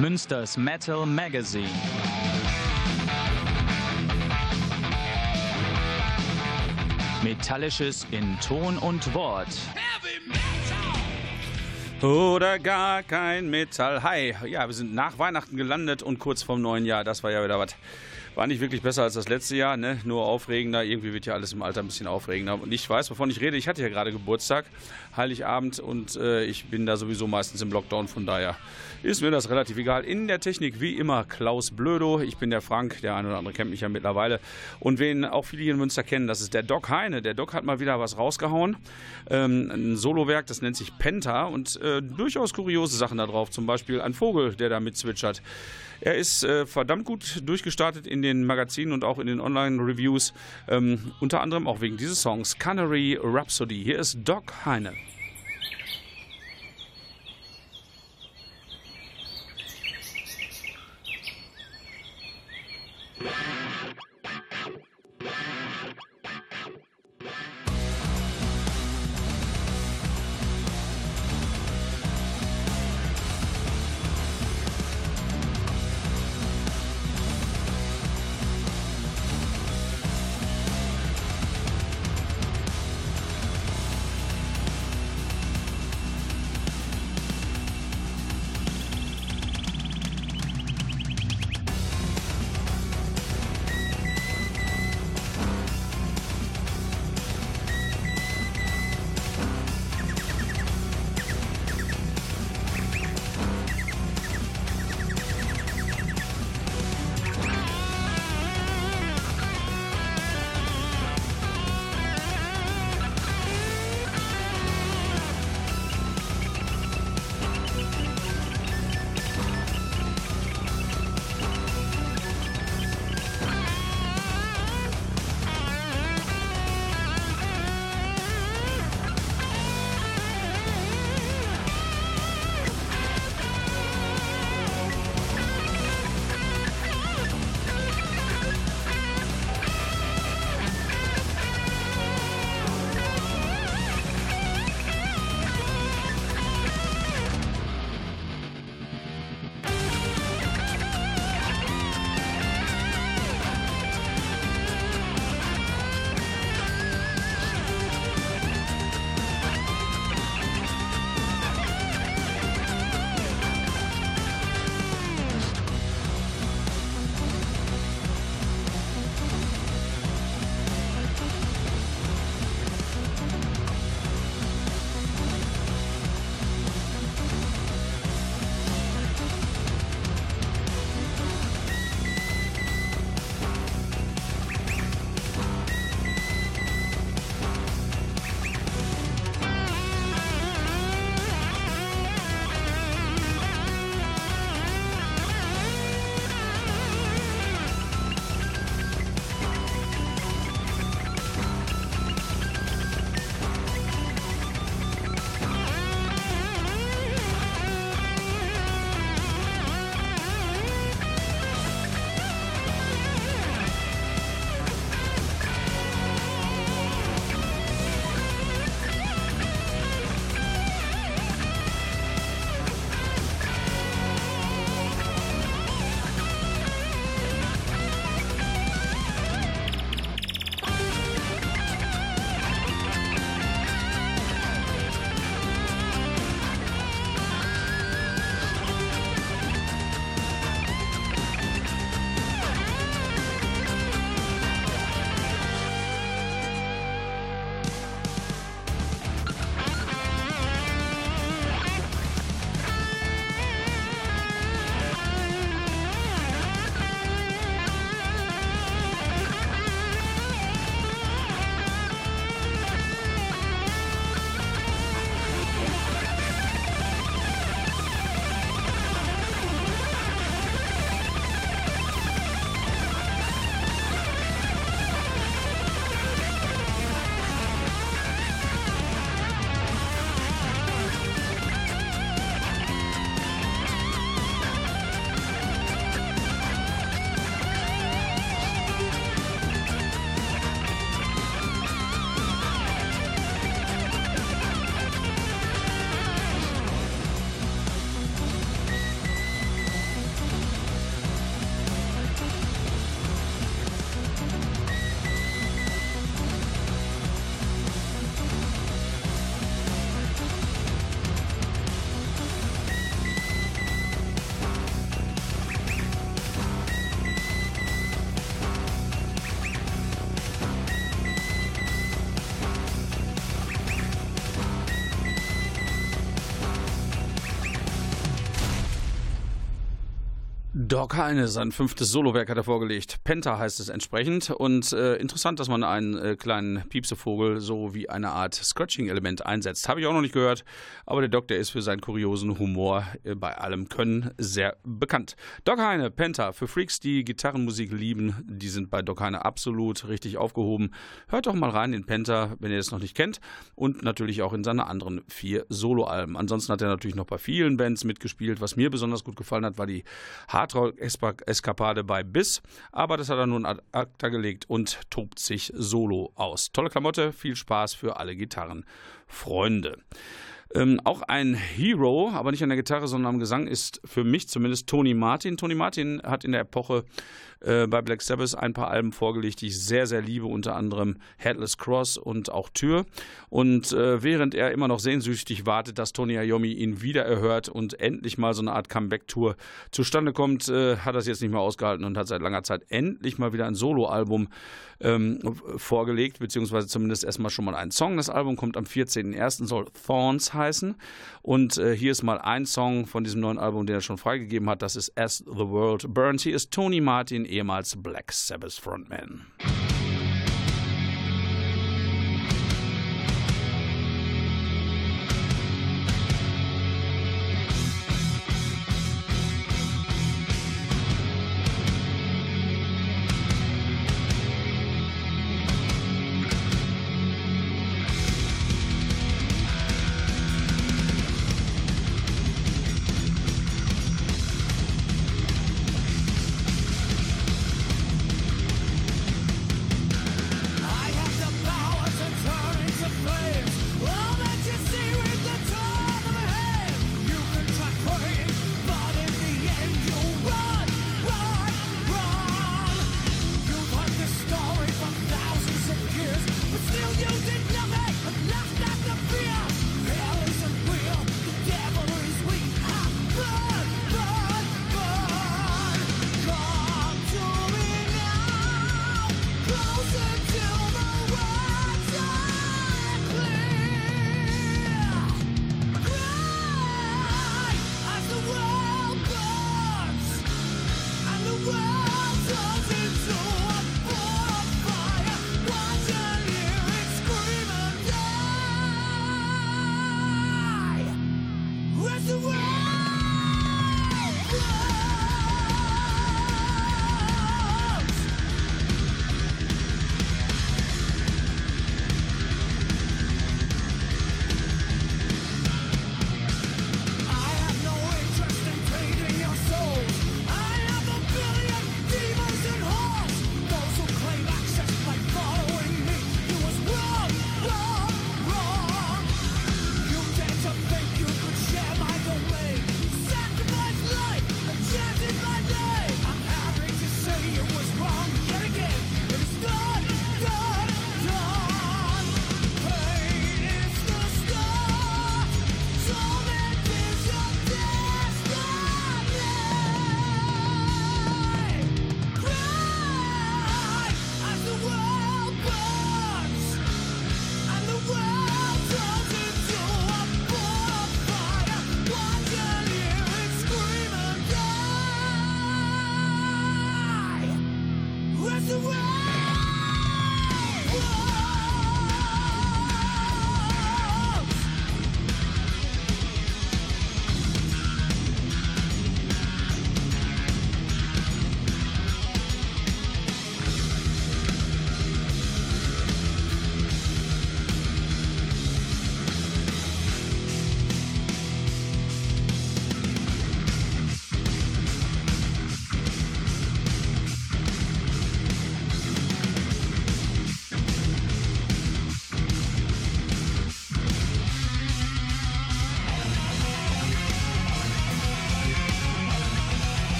Münsters Metal Magazine. Metallisches in Ton und Wort. Oder gar kein Metall. Hi, ja, wir sind nach Weihnachten gelandet und kurz vorm neuen Jahr. Das war ja wieder was. War nicht wirklich besser als das letzte Jahr, ne? nur aufregender. Irgendwie wird ja alles im Alter ein bisschen aufregender. Und ich weiß, wovon ich rede. Ich hatte ja gerade Geburtstag, Heiligabend, und äh, ich bin da sowieso meistens im Lockdown. Von daher ist mir das relativ egal. In der Technik wie immer Klaus Blödo. Ich bin der Frank, der eine oder andere kennt mich ja mittlerweile. Und wen auch viele hier in Münster kennen, das ist der Doc Heine. Der Doc hat mal wieder was rausgehauen. Ähm, ein Solowerk, das nennt sich Penta und äh, durchaus kuriose Sachen da drauf. Zum Beispiel ein Vogel, der da mitzwitschert. Er ist äh, verdammt gut durchgestartet in den Magazinen und auch in den Online-Reviews. Ähm, unter anderem auch wegen dieses Songs Canary Rhapsody. Hier ist Doc Heine. Doc Heine, sein fünftes Solowerk hat er vorgelegt. Penta heißt es entsprechend. Und äh, interessant, dass man einen äh, kleinen Piepsevogel so wie eine Art Scratching-Element einsetzt. Habe ich auch noch nicht gehört. Aber der Doc, der ist für seinen kuriosen Humor äh, bei allem Können sehr bekannt. Doc Heine, Penta, für Freaks, die Gitarrenmusik lieben, die sind bei Doc Heine absolut richtig aufgehoben. Hört doch mal rein in Penta, wenn ihr es noch nicht kennt. Und natürlich auch in seine anderen vier Soloalben. Ansonsten hat er natürlich noch bei vielen Bands mitgespielt. Was mir besonders gut gefallen hat, war die Hard Hardrock-Eskapade bei Biss, aber das hat er nun ad acta gelegt und tobt sich solo aus. Tolle Klamotte, viel Spaß für alle Gitarrenfreunde. Ähm, auch ein Hero, aber nicht an der Gitarre, sondern am Gesang, ist für mich zumindest Tony Martin. Tony Martin hat in der Epoche äh, bei Black Sabbath ein paar Alben vorgelegt, die ich sehr, sehr liebe, unter anderem Headless Cross und auch Tür. Und äh, während er immer noch sehnsüchtig wartet, dass Tony Iommi ihn wieder erhört und endlich mal so eine Art Comeback-Tour zustande kommt, äh, hat er es jetzt nicht mehr ausgehalten und hat seit langer Zeit endlich mal wieder ein Soloalbum ähm, vorgelegt, beziehungsweise zumindest erstmal schon mal einen Song. Das Album kommt am 14.01., soll Thorns heißen. Und äh, hier ist mal ein Song von diesem neuen Album, den er schon freigegeben hat. Das ist As the World Burns. Hier ist Tony Martin, ehemals Black Sabbath Frontman.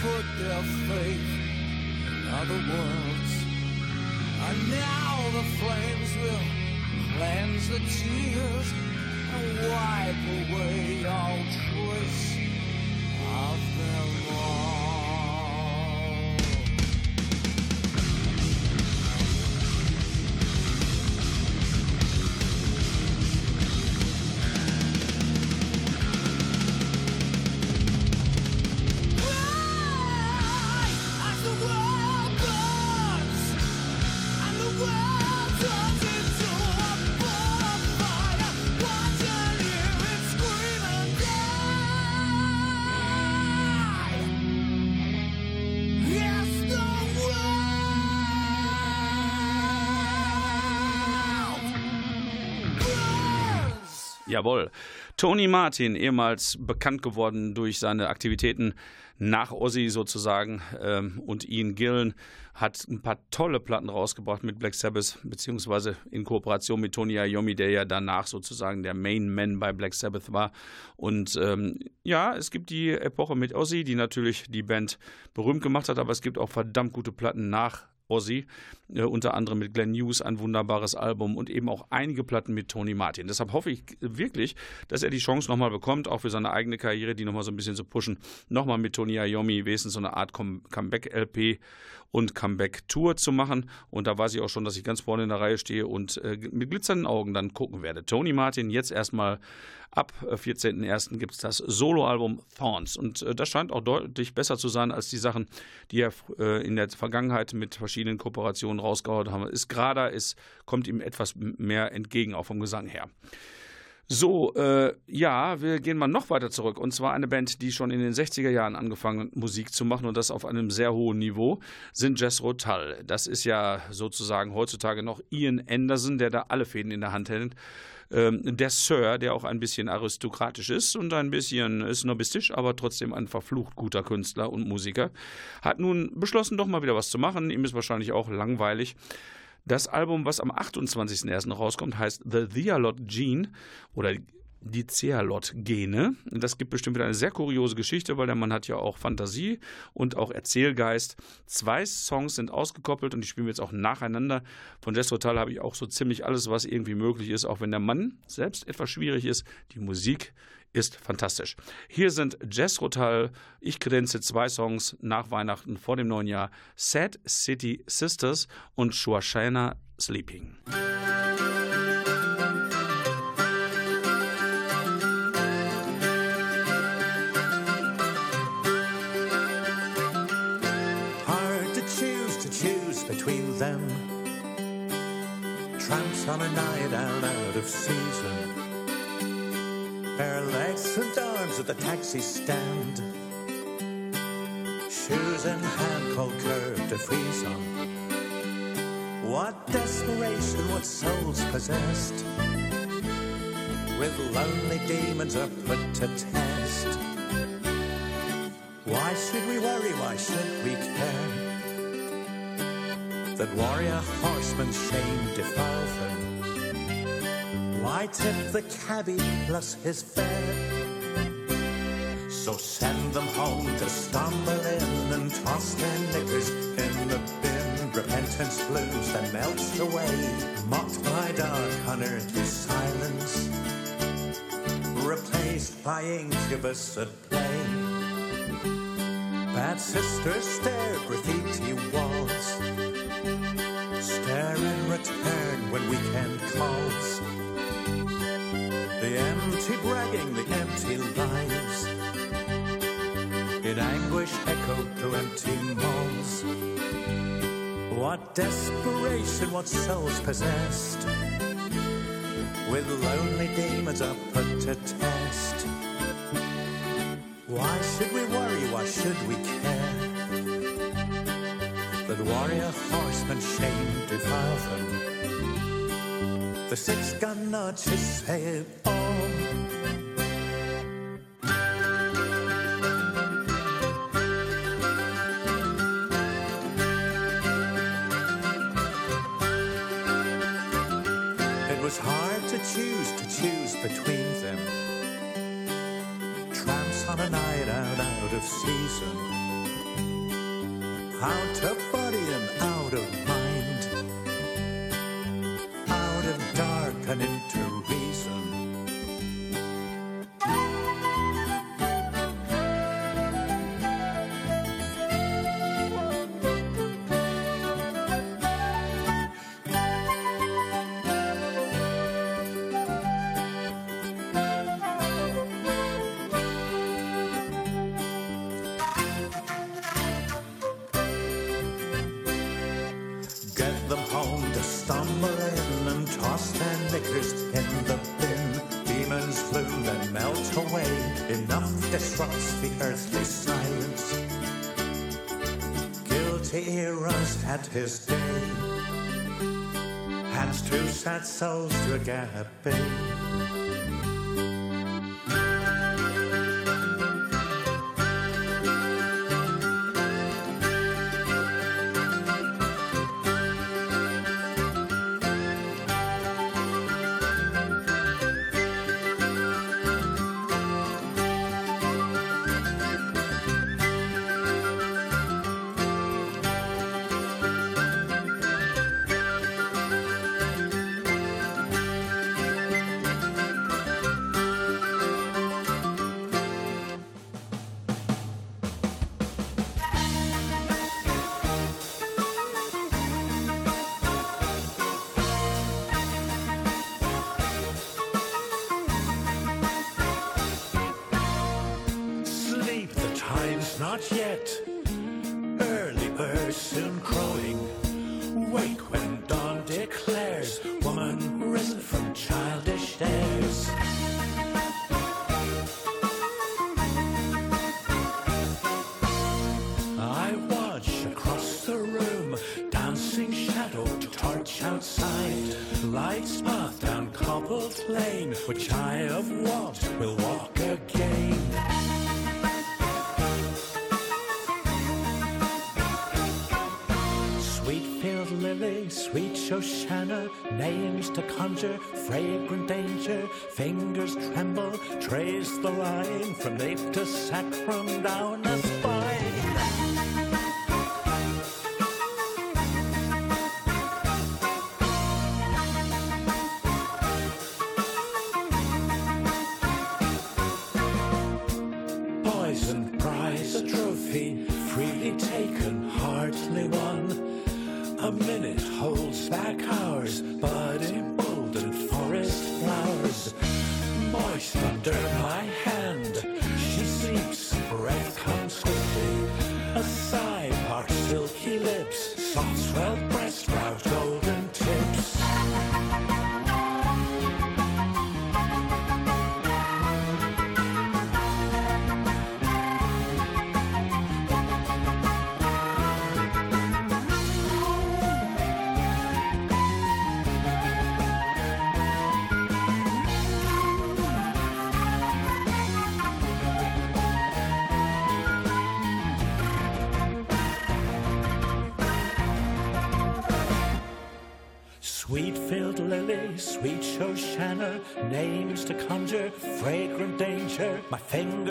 Put their faith in other worlds. And now the flames will cleanse the tears and wipe away all trace of them all. Jawohl. Tony Martin, ehemals bekannt geworden durch seine Aktivitäten nach Ozzy sozusagen ähm, und Ian Gillen, hat ein paar tolle Platten rausgebracht mit Black Sabbath, beziehungsweise in Kooperation mit Tony Iommi, der ja danach sozusagen der Main Man bei Black Sabbath war. Und ähm, ja, es gibt die Epoche mit Ozzy, die natürlich die Band berühmt gemacht hat, aber es gibt auch verdammt gute Platten nach Ozzy, äh, unter anderem mit Glenn Hughes ein wunderbares Album und eben auch einige Platten mit Tony Martin. Deshalb hoffe ich wirklich, dass er die Chance nochmal bekommt, auch für seine eigene Karriere, die nochmal so ein bisschen zu pushen, nochmal mit Tony Iommi wenigstens so eine Art Com Comeback-LP und Comeback-Tour zu machen. Und da weiß ich auch schon, dass ich ganz vorne in der Reihe stehe und äh, mit glitzernden Augen dann gucken werde. Tony Martin jetzt erstmal Ab äh, 14.01. gibt es das Soloalbum Thorns. Und äh, das scheint auch deutlich besser zu sein als die Sachen, die er äh, in der Vergangenheit mit verschiedenen Kooperationen rausgehauen haben. Ist gerader, ist, kommt ihm etwas mehr entgegen, auch vom Gesang her. So, äh, ja, wir gehen mal noch weiter zurück. Und zwar eine Band, die schon in den 60er Jahren angefangen hat, Musik zu machen und das auf einem sehr hohen Niveau, sind Jess Rotal. Das ist ja sozusagen heutzutage noch Ian Anderson, der da alle Fäden in der Hand hält. Ähm, der Sir, der auch ein bisschen aristokratisch ist und ein bisschen snobistisch, aber trotzdem ein verflucht guter Künstler und Musiker, hat nun beschlossen, doch mal wieder was zu machen. Ihm ist wahrscheinlich auch langweilig. Das Album, was am 28.01. rauskommt, heißt The Thealot Gene oder die Zealot-Gene. Das gibt bestimmt wieder eine sehr kuriose Geschichte, weil der Mann hat ja auch Fantasie und auch Erzählgeist. Zwei Songs sind ausgekoppelt und die spielen wir jetzt auch nacheinander. Von Jess Total habe ich auch so ziemlich alles, was irgendwie möglich ist, auch wenn der Mann selbst etwas schwierig ist. Die Musik ist fantastisch. Hier sind Jess Rotal, ich kredenze zwei Songs nach Weihnachten vor dem neuen Jahr: Sad City Sisters und Shuashana Sleeping. Between them. Tramps on a night out out of season. Bare legs and arms at the taxi stand. Shoes in hand, cold to freeze on. What desperation, what souls possessed? With lonely demons are put to test. Why should we worry? Why should we care? That warrior horseman shame defile them. Why tip the cabbie plus his fare? So send them home to stumble in and toss their knickers in the bin. Repentance blues that melts away, mocked by dark unearthly silence, replaced by incubus at play. Bad sisters stare graffiti walls. Stare in return when weekend calls. The empty bragging, the empty lies. In anguish echoed through empty malls. What desperation, what souls possessed. With lonely demons are put to test. Why should we worry? Why should we care? That warrior horsemen shame defile them. The six gun notches say it all. It was hard to choose, to choose between them tramps on a night out out of season. Out of across the earthly silence. Guilty he runs at his day, hands two sad souls to a gap Sweet field lily, sweet Shoshana, names to conjure, fragrant danger, fingers tremble, trace the line from nape to sacrum down the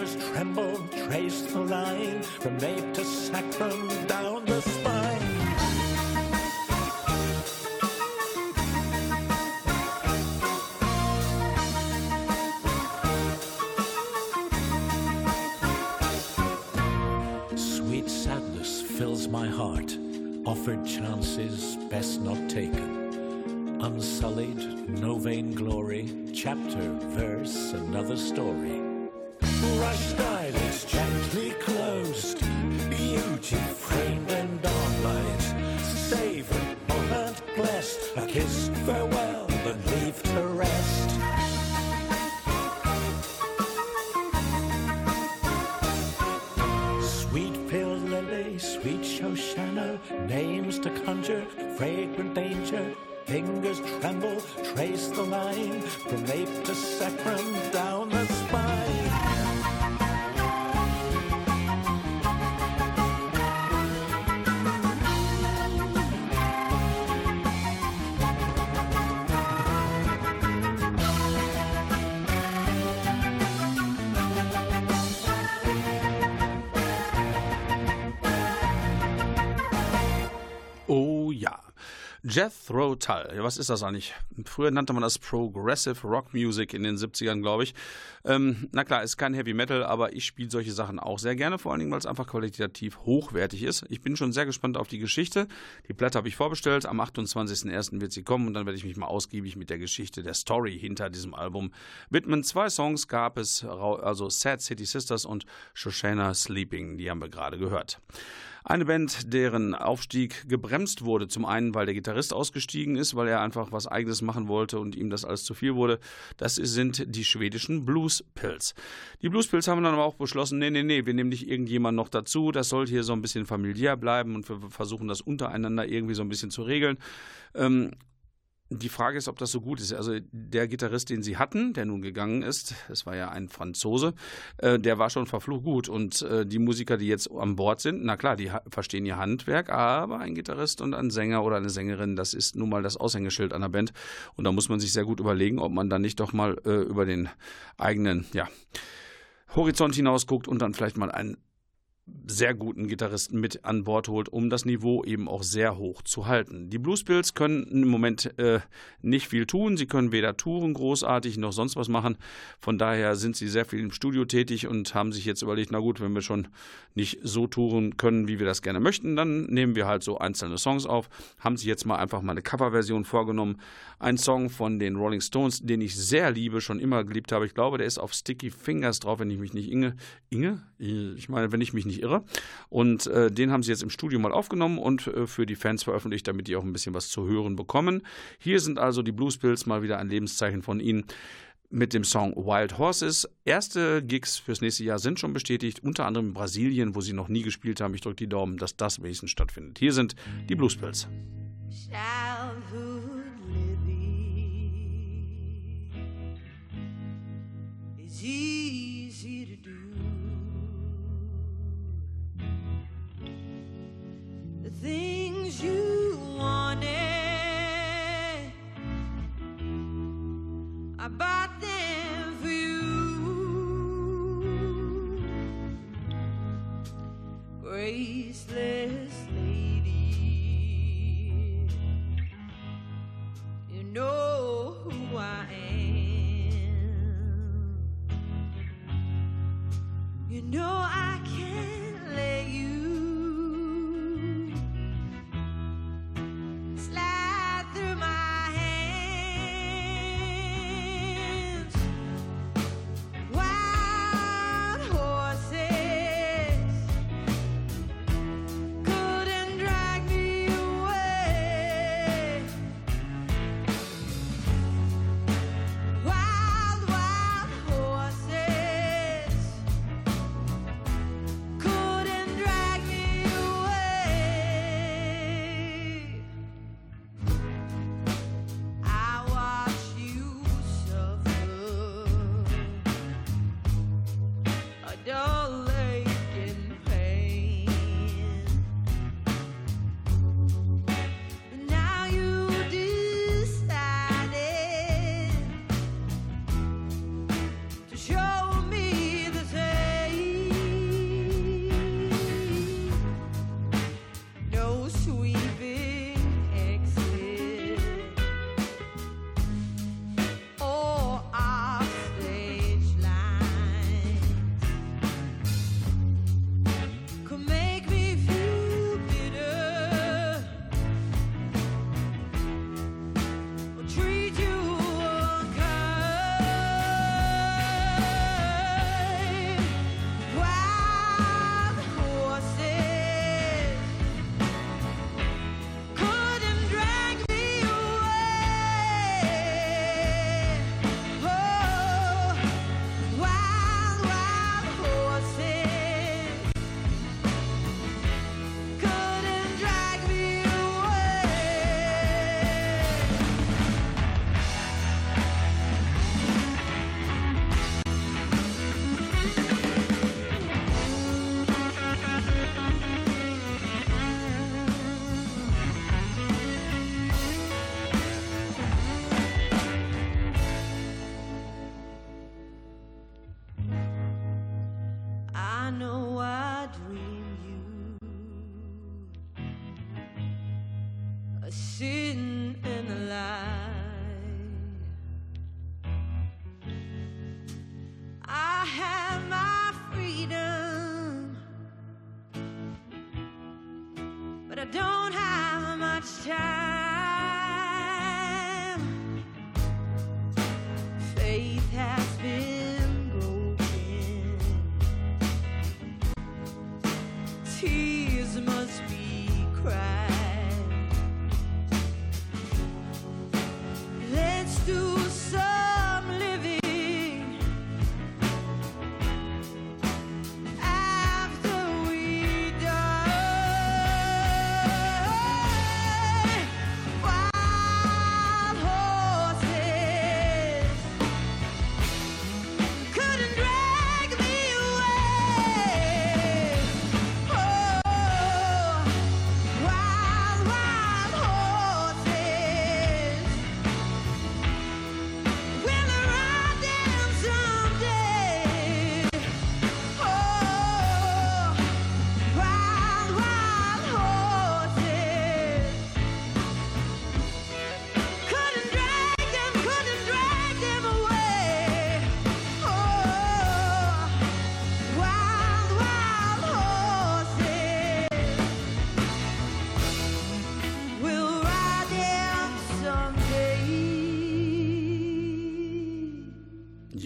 fingers tremble, trace the line from nape to sacrum down the spine. Sweet sadness fills my heart. Offered chances best not taken. Unsullied, no vain glory. Chapter, verse, another story. Rushed eyelids gently closed. Beauty framed and dawnlight. Savored, moment blessed. A kiss farewell and leave to rest. Sweet filled lily, sweet Shoshana, names to conjure, fragrant danger. Fingers tremble, trace the line from nape to sacrum down Jethro Tull. Was ist das eigentlich? Früher nannte man das Progressive Rock Music in den 70ern, glaube ich. Ähm, na klar, ist kein Heavy Metal, aber ich spiele solche Sachen auch sehr gerne, vor allen Dingen, weil es einfach qualitativ hochwertig ist. Ich bin schon sehr gespannt auf die Geschichte. Die Platte habe ich vorbestellt. Am 28.01. wird sie kommen und dann werde ich mich mal ausgiebig mit der Geschichte, der Story hinter diesem Album widmen. Zwei Songs gab es, also Sad City Sisters und Shoshana Sleeping, die haben wir gerade gehört. Eine Band, deren Aufstieg gebremst wurde. Zum einen, weil der Gitarrist ausgestiegen ist, weil er einfach was Eigenes machen wollte und ihm das alles zu viel wurde. Das sind die schwedischen Blues Pills. Die Blues Pills haben dann aber auch beschlossen, nee, nee, nee, wir nehmen nicht irgendjemand noch dazu. Das sollte hier so ein bisschen familiär bleiben und wir versuchen das untereinander irgendwie so ein bisschen zu regeln. Ähm, die Frage ist, ob das so gut ist. Also der Gitarrist, den sie hatten, der nun gegangen ist, es war ja ein Franzose, äh, der war schon verflucht gut. Und äh, die Musiker, die jetzt an Bord sind, na klar, die verstehen ihr Handwerk, aber ein Gitarrist und ein Sänger oder eine Sängerin, das ist nun mal das Aushängeschild einer Band. Und da muss man sich sehr gut überlegen, ob man dann nicht doch mal äh, über den eigenen, ja, Horizont hinaus guckt und dann vielleicht mal einen sehr guten Gitarristen mit an Bord holt, um das Niveau eben auch sehr hoch zu halten. Die Blues Bills können im Moment äh, nicht viel tun. Sie können weder touren großartig noch sonst was machen. Von daher sind sie sehr viel im Studio tätig und haben sich jetzt überlegt, na gut, wenn wir schon nicht so touren können, wie wir das gerne möchten, dann nehmen wir halt so einzelne Songs auf. Haben sich jetzt mal einfach mal eine Coverversion vorgenommen. Ein Song von den Rolling Stones, den ich sehr liebe, schon immer geliebt habe. Ich glaube, der ist auf Sticky Fingers drauf, wenn ich mich nicht Inge, Inge? Ich meine, wenn ich mich nicht irre. Und äh, den haben sie jetzt im Studio mal aufgenommen und äh, für die Fans veröffentlicht, damit die auch ein bisschen was zu hören bekommen. Hier sind also die Blues Pills mal wieder ein Lebenszeichen von ihnen mit dem Song Wild Horses. Erste Gigs fürs nächste Jahr sind schon bestätigt, unter anderem in Brasilien, wo sie noch nie gespielt haben. Ich drücke die Daumen, dass das wenigstens stattfindet. Hier sind die Blues Pills. childhood living is easy things you wanted, I bought them for you. Graceless lady. You know who I am. You know I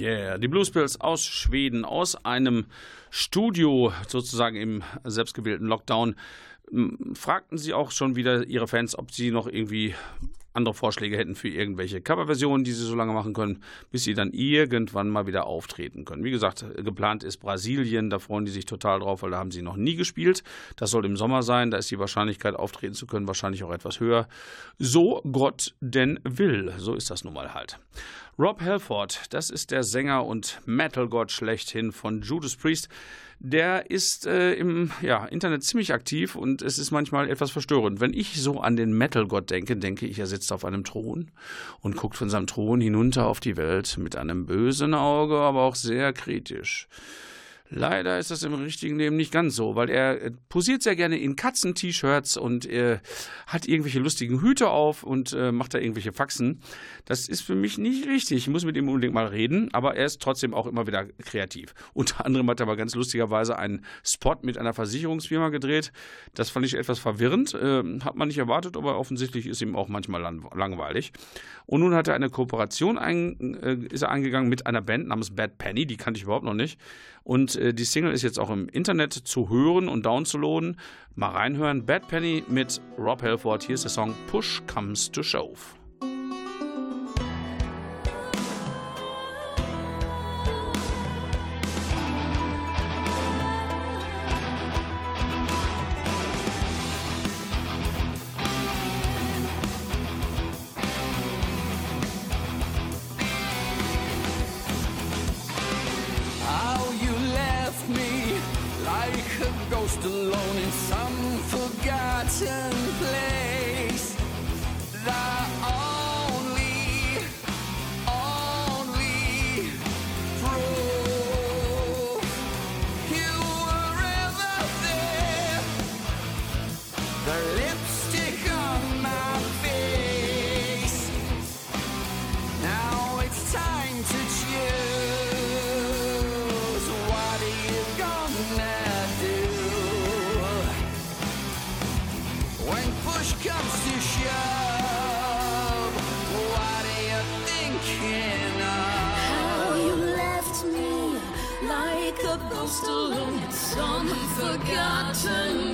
Yeah, die Bluespills aus Schweden, aus einem Studio sozusagen im selbstgewählten Lockdown. Fragten sie auch schon wieder ihre Fans, ob sie noch irgendwie andere Vorschläge hätten für irgendwelche Coverversionen, die sie so lange machen können, bis sie dann irgendwann mal wieder auftreten können. Wie gesagt, geplant ist Brasilien, da freuen die sich total drauf, weil da haben sie noch nie gespielt. Das soll im Sommer sein, da ist die Wahrscheinlichkeit, auftreten zu können, wahrscheinlich auch etwas höher. So Gott denn will, so ist das nun mal halt. Rob Halford, das ist der Sänger und Metal-Gott schlechthin von Judas Priest. Der ist äh, im ja, Internet ziemlich aktiv und es ist manchmal etwas verstörend. Wenn ich so an den Metal-Gott denke, denke ich, er sitzt auf einem Thron und guckt von seinem Thron hinunter auf die Welt mit einem bösen Auge, aber auch sehr kritisch. Leider ist das im richtigen Leben nicht ganz so, weil er äh, posiert sehr gerne in Katzen-T-Shirts und äh, hat irgendwelche lustigen Hüte auf und äh, macht da irgendwelche Faxen. Das ist für mich nicht richtig. Ich muss mit ihm unbedingt mal reden, aber er ist trotzdem auch immer wieder kreativ. Unter anderem hat er aber ganz lustigerweise einen Spot mit einer Versicherungsfirma gedreht. Das fand ich etwas verwirrend, äh, hat man nicht erwartet, aber offensichtlich ist ihm auch manchmal lang langweilig. Und nun hat er eine Kooperation ein, äh, ist er eingegangen mit einer Band namens Bad Penny, die kannte ich überhaupt noch nicht. Und äh, die Single ist jetzt auch im Internet zu hören und downzuladen. Mal reinhören. Bad Penny mit Rob Halford. Hier ist der Song Push Comes to Shove. Ghost alone in some forgotten place. Forgotten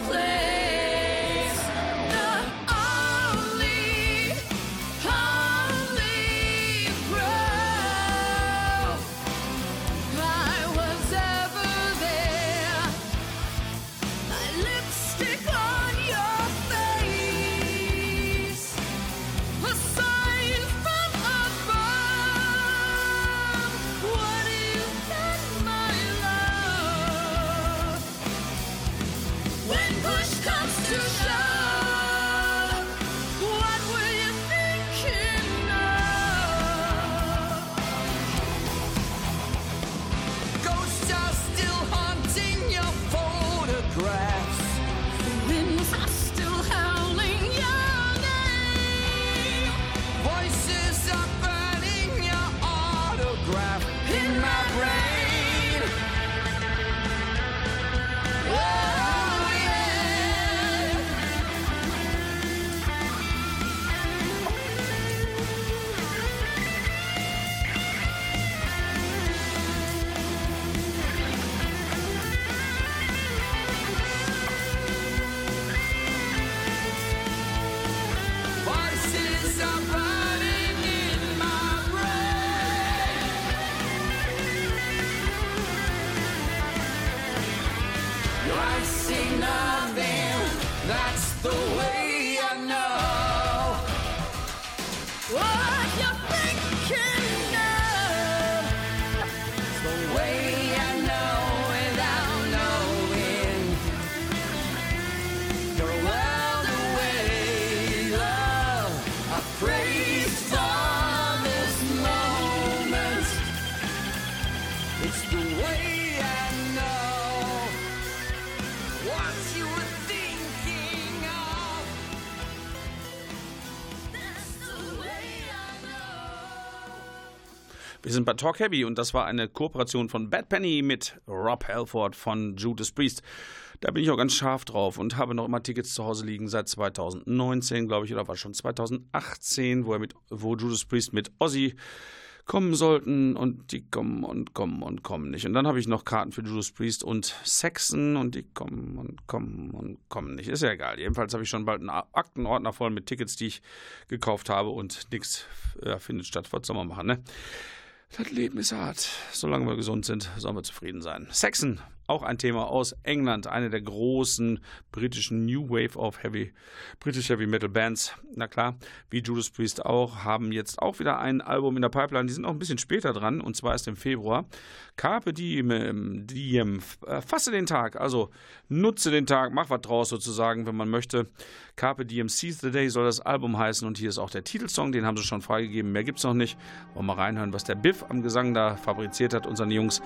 sind bei Talk Heavy und das war eine Kooperation von Bad Penny mit Rob Halford von Judas Priest. Da bin ich auch ganz scharf drauf und habe noch immer Tickets zu Hause liegen seit 2019, glaube ich, oder war schon 2018, wo er mit, wo Judas Priest mit Ozzy kommen sollten und die kommen und kommen und kommen nicht. Und dann habe ich noch Karten für Judas Priest und Saxon und die kommen und kommen und kommen nicht. Ist ja egal. Jedenfalls habe ich schon bald einen Aktenordner voll mit Tickets, die ich gekauft habe und nichts äh, findet statt. Was soll man machen, ne? Das Leben ist hart. Solange wir gesund sind, sollen wir zufrieden sein. Saxon, auch ein Thema aus England, eine der großen britischen New Wave of Heavy, British Heavy Metal Bands. Na klar, wie Judas Priest auch, haben jetzt auch wieder ein Album in der Pipeline. Die sind auch ein bisschen später dran, und zwar erst im Februar. Carpe diem, ähm, diem, äh, fasse den Tag, also nutze den Tag, mach was draus sozusagen, wenn man möchte. Carpe diem, seize the day soll das Album heißen und hier ist auch der Titelsong, den haben sie schon freigegeben, mehr gibt's noch nicht. Wollen wir mal reinhören, was der Biff am Gesang da fabriziert hat, unseren Jungs.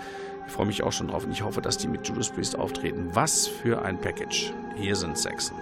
Ich freue mich auch schon drauf und ich hoffe, dass die mit Judas Priest auftreten. Was für ein Package. Hier sind Saxon.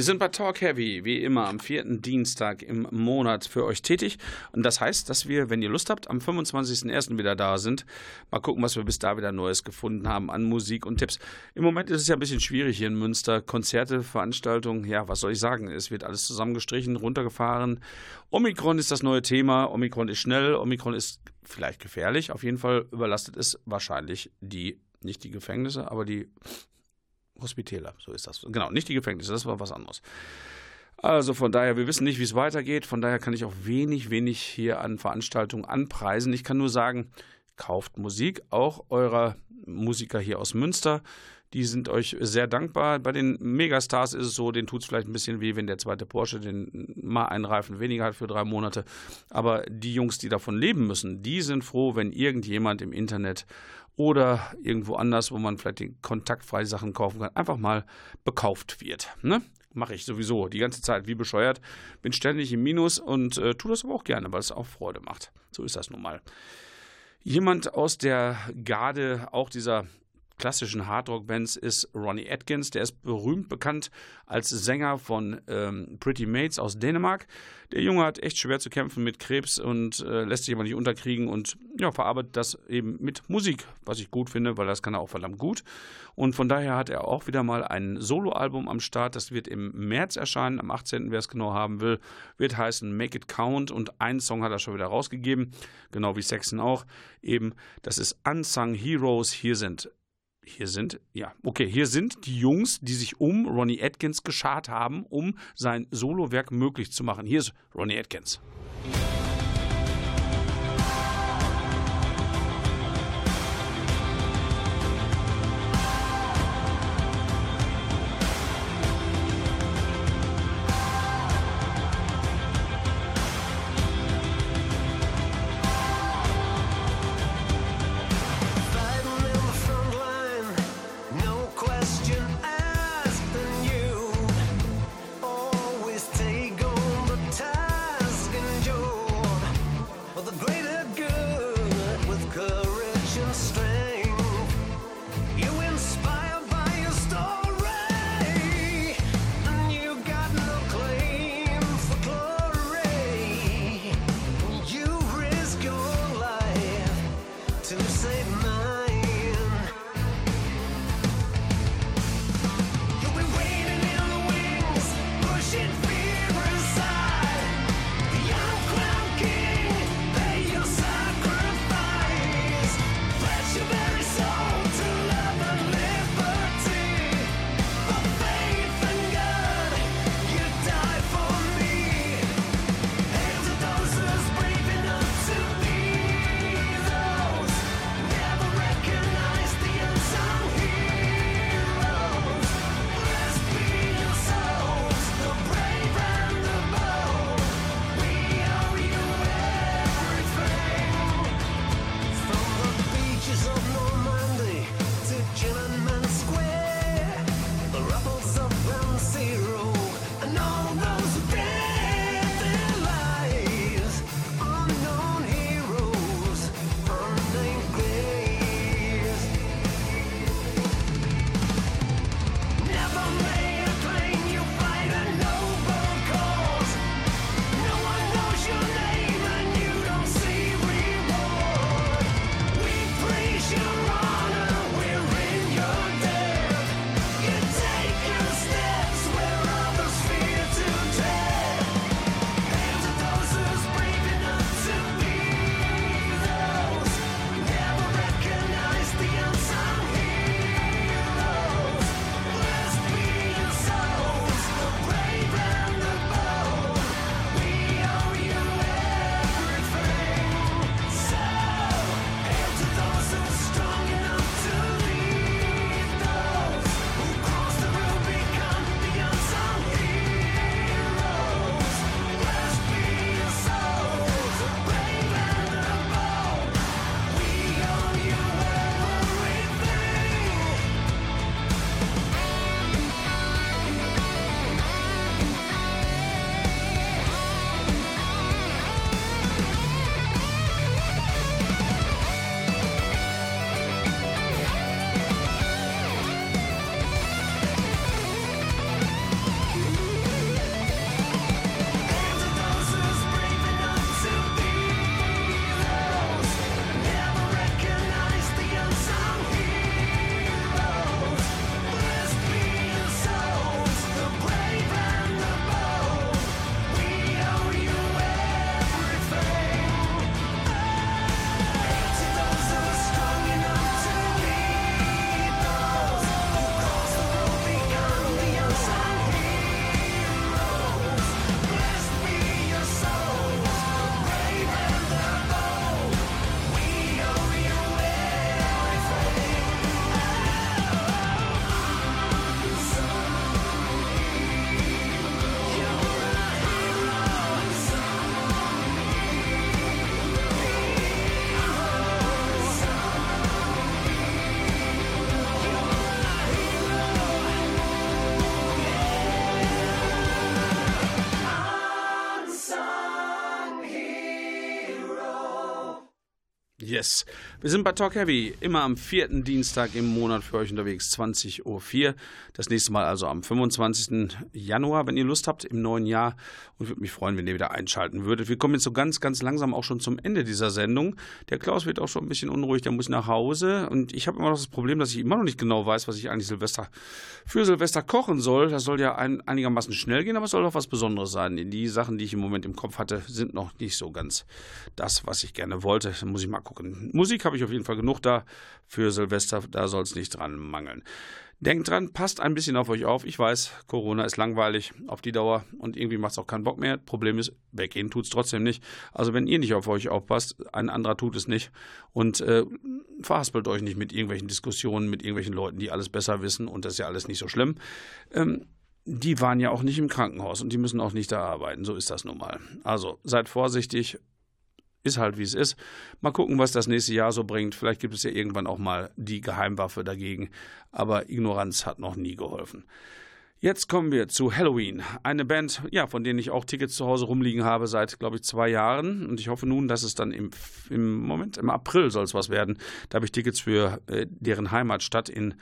Wir sind bei Talk Heavy, wie immer, am vierten Dienstag im Monat für euch tätig. Und das heißt, dass wir, wenn ihr Lust habt, am 25.01. wieder da sind. Mal gucken, was wir bis da wieder Neues gefunden haben an Musik und Tipps. Im Moment ist es ja ein bisschen schwierig hier in Münster. Konzerte, Veranstaltungen, ja, was soll ich sagen? Es wird alles zusammengestrichen, runtergefahren. Omikron ist das neue Thema. Omikron ist schnell, Omikron ist vielleicht gefährlich. Auf jeden Fall überlastet es wahrscheinlich die, nicht die Gefängnisse, aber die Hospitäler, so ist das. Genau, nicht die Gefängnisse, das war was anderes. Also von daher, wir wissen nicht, wie es weitergeht. Von daher kann ich auch wenig, wenig hier an Veranstaltungen anpreisen. Ich kann nur sagen, kauft Musik, auch eurer Musiker hier aus Münster. Die sind euch sehr dankbar. Bei den Megastars ist es so, denen tut es vielleicht ein bisschen weh, wenn der zweite Porsche den mal einen Reifen weniger hat für drei Monate. Aber die Jungs, die davon leben müssen, die sind froh, wenn irgendjemand im Internet oder irgendwo anders, wo man vielleicht die kontaktfreie Sachen kaufen kann, einfach mal bekauft wird. Ne? Mache ich sowieso die ganze Zeit wie bescheuert. Bin ständig im Minus und äh, tue das aber auch gerne, weil es auch Freude macht. So ist das nun mal. Jemand aus der Garde auch dieser klassischen Hardrock-Bands ist Ronnie Atkins. Der ist berühmt bekannt als Sänger von ähm, Pretty Mates aus Dänemark. Der Junge hat echt schwer zu kämpfen mit Krebs und äh, lässt sich aber nicht unterkriegen und ja, verarbeitet das eben mit Musik, was ich gut finde, weil das kann er auch verdammt gut. Und von daher hat er auch wieder mal ein Soloalbum am Start. Das wird im März erscheinen, am 18., wer es genau haben will, wird heißen Make It Count und einen Song hat er schon wieder rausgegeben, genau wie Saxon auch. Eben, das ist Unsung Heroes. Hier sind hier sind, ja, okay, hier sind die Jungs, die sich um Ronnie Atkins geschart haben, um sein Solowerk möglich zu machen. Hier ist Ronnie Atkins. Fighting Vegas. Wir sind bei Talk Heavy, immer am vierten Dienstag im Monat für euch unterwegs, 20.04 Uhr. Das nächste Mal also am 25. Januar, wenn ihr Lust habt, im neuen Jahr. Und würde mich freuen, wenn ihr wieder einschalten würdet. Wir kommen jetzt so ganz, ganz langsam auch schon zum Ende dieser Sendung. Der Klaus wird auch schon ein bisschen unruhig, der muss nach Hause. Und ich habe immer noch das Problem, dass ich immer noch nicht genau weiß, was ich eigentlich Silvester für Silvester kochen soll. Das soll ja ein, einigermaßen schnell gehen, aber es soll doch was Besonderes sein. Die Sachen, die ich im Moment im Kopf hatte, sind noch nicht so ganz das, was ich gerne wollte. Da muss ich mal gucken. Musik ich auf jeden Fall genug da für Silvester, da soll es nicht dran mangeln. Denkt dran, passt ein bisschen auf euch auf. Ich weiß, Corona ist langweilig auf die Dauer und irgendwie macht es auch keinen Bock mehr. Problem ist, weggehen tut es trotzdem nicht. Also wenn ihr nicht auf euch aufpasst, ein anderer tut es nicht. Und äh, verhaspelt euch nicht mit irgendwelchen Diskussionen, mit irgendwelchen Leuten, die alles besser wissen und das ist ja alles nicht so schlimm. Ähm, die waren ja auch nicht im Krankenhaus und die müssen auch nicht da arbeiten. So ist das nun mal. Also seid vorsichtig, ist halt wie es ist. Mal gucken, was das nächste Jahr so bringt. Vielleicht gibt es ja irgendwann auch mal die Geheimwaffe dagegen. Aber Ignoranz hat noch nie geholfen. Jetzt kommen wir zu Halloween. Eine Band, ja, von denen ich auch Tickets zu Hause rumliegen habe seit, glaube ich, zwei Jahren. Und ich hoffe nun, dass es dann im, im Moment, im April soll es was werden. Da habe ich Tickets für äh, deren Heimatstadt in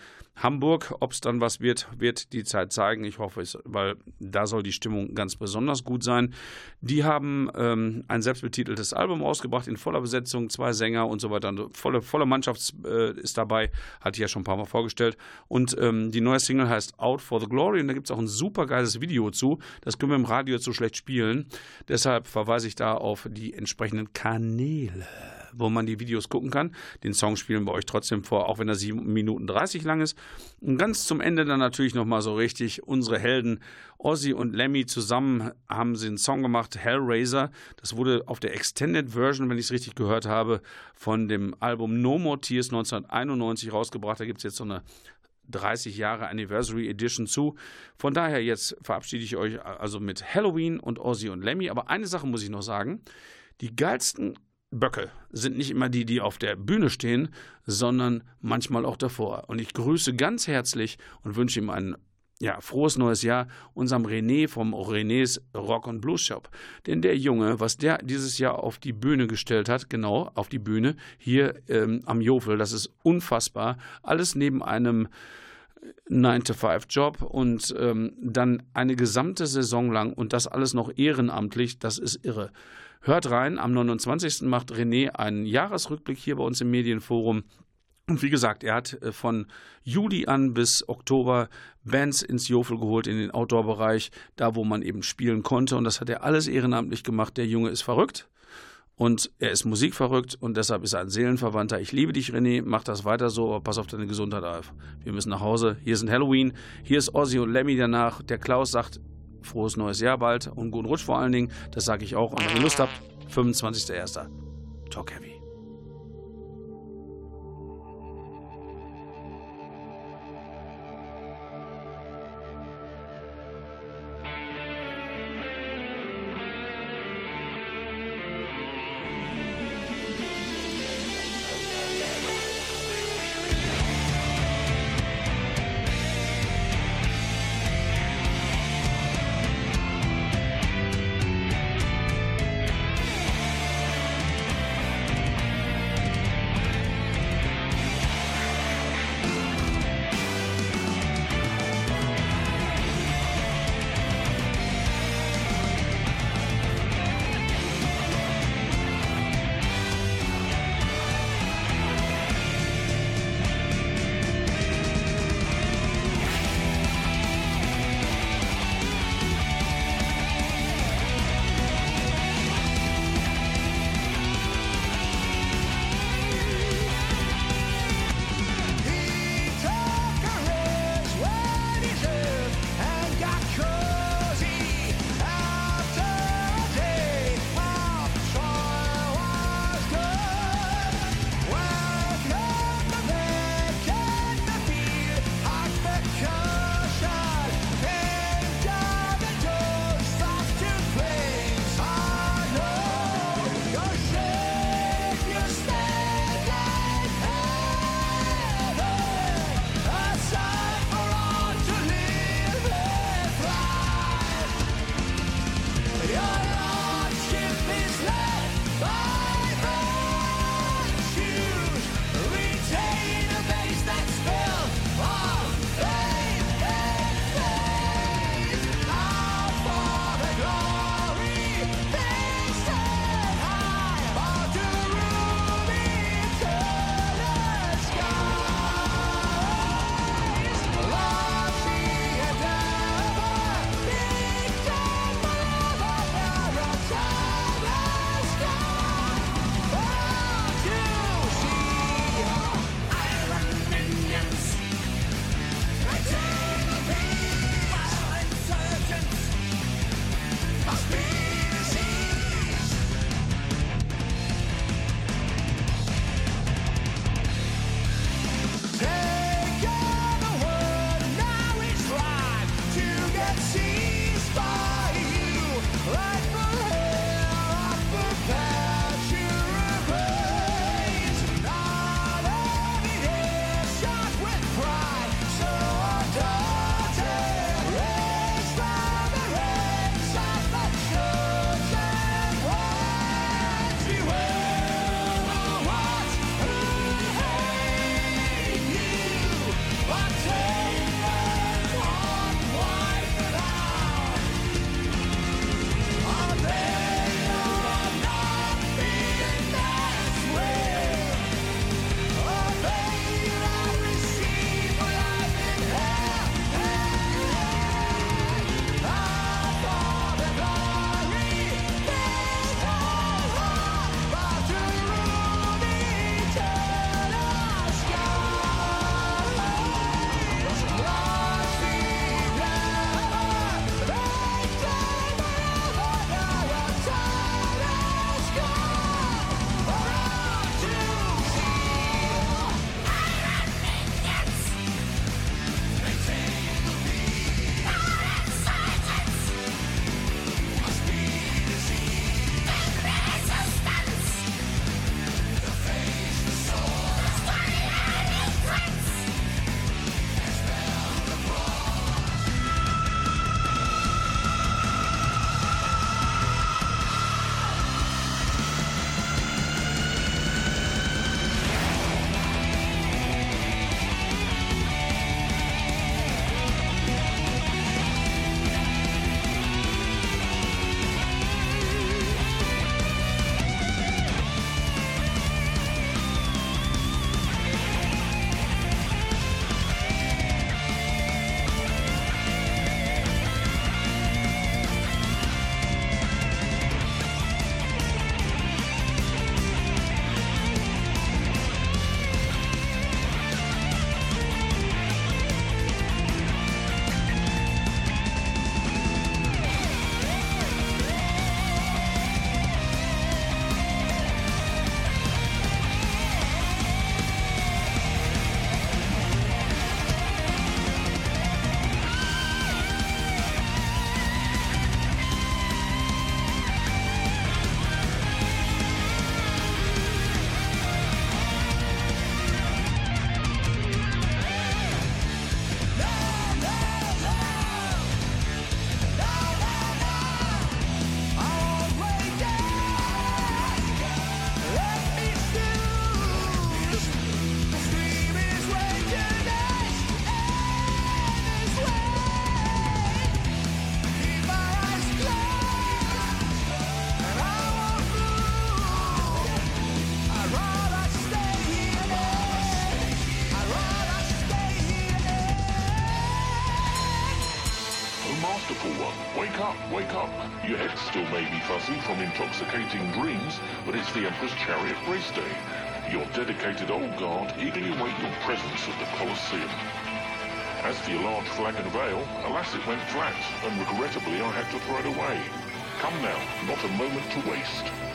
Hamburg. Ob es dann was wird, wird die Zeit zeigen. Ich hoffe es, weil da soll die Stimmung ganz besonders gut sein. Die haben ähm, ein selbstbetiteltes Album ausgebracht in voller Besetzung, zwei Sänger und so weiter. Und volle, volle Mannschaft äh, ist dabei, hatte ich ja schon ein paar Mal vorgestellt. Und ähm, die neue Single heißt Out for the Glory und da gibt es auch ein super geiles Video zu. Das können wir im Radio so schlecht spielen. Deshalb verweise ich da auf die entsprechenden Kanäle wo man die Videos gucken kann. Den Song spielen wir euch trotzdem vor, auch wenn er 7 Minuten 30 lang ist. Und ganz zum Ende dann natürlich nochmal so richtig unsere Helden Ozzy und Lemmy zusammen haben sie einen Song gemacht, Hellraiser. Das wurde auf der Extended Version, wenn ich es richtig gehört habe, von dem Album No More Tears 1991 rausgebracht. Da gibt es jetzt so eine 30 Jahre Anniversary Edition zu. Von daher jetzt verabschiede ich euch also mit Halloween und Ozzy und Lemmy. Aber eine Sache muss ich noch sagen. Die geilsten Böcke sind nicht immer die, die auf der Bühne stehen, sondern manchmal auch davor. Und ich grüße ganz herzlich und wünsche ihm ein ja, frohes neues Jahr unserem René vom Renés Rock und Blues Shop. Denn der Junge, was der dieses Jahr auf die Bühne gestellt hat, genau auf die Bühne, hier ähm, am Jofel, das ist unfassbar. Alles neben einem 9-to-5-Job und ähm, dann eine gesamte Saison lang und das alles noch ehrenamtlich, das ist irre. Hört rein, am 29. macht René einen Jahresrückblick hier bei uns im Medienforum. Und wie gesagt, er hat äh, von Juli an bis Oktober Bands ins Jofel geholt in den Outdoor-Bereich, da wo man eben spielen konnte. Und das hat er alles ehrenamtlich gemacht. Der Junge ist verrückt und er ist musikverrückt und deshalb ist er ein Seelenverwandter. Ich liebe dich, René. Mach das weiter so, aber pass auf deine Gesundheit auf. Wir müssen nach Hause. Hier sind Halloween. Hier ist Ozzy und Lemmy danach. Der Klaus sagt frohes neues Jahr bald und guten Rutsch vor allen Dingen. Das sage ich auch. Und wenn ihr Lust habt, 25.01. Talk Heavy. intoxicating dreams, but it's the Emperor's Chariot Race Day. Your dedicated old guard eagerly await your presence at the Colosseum. As for your large flag and veil, alas it went flat, and regrettably I had to throw it away. Come now, not a moment to waste.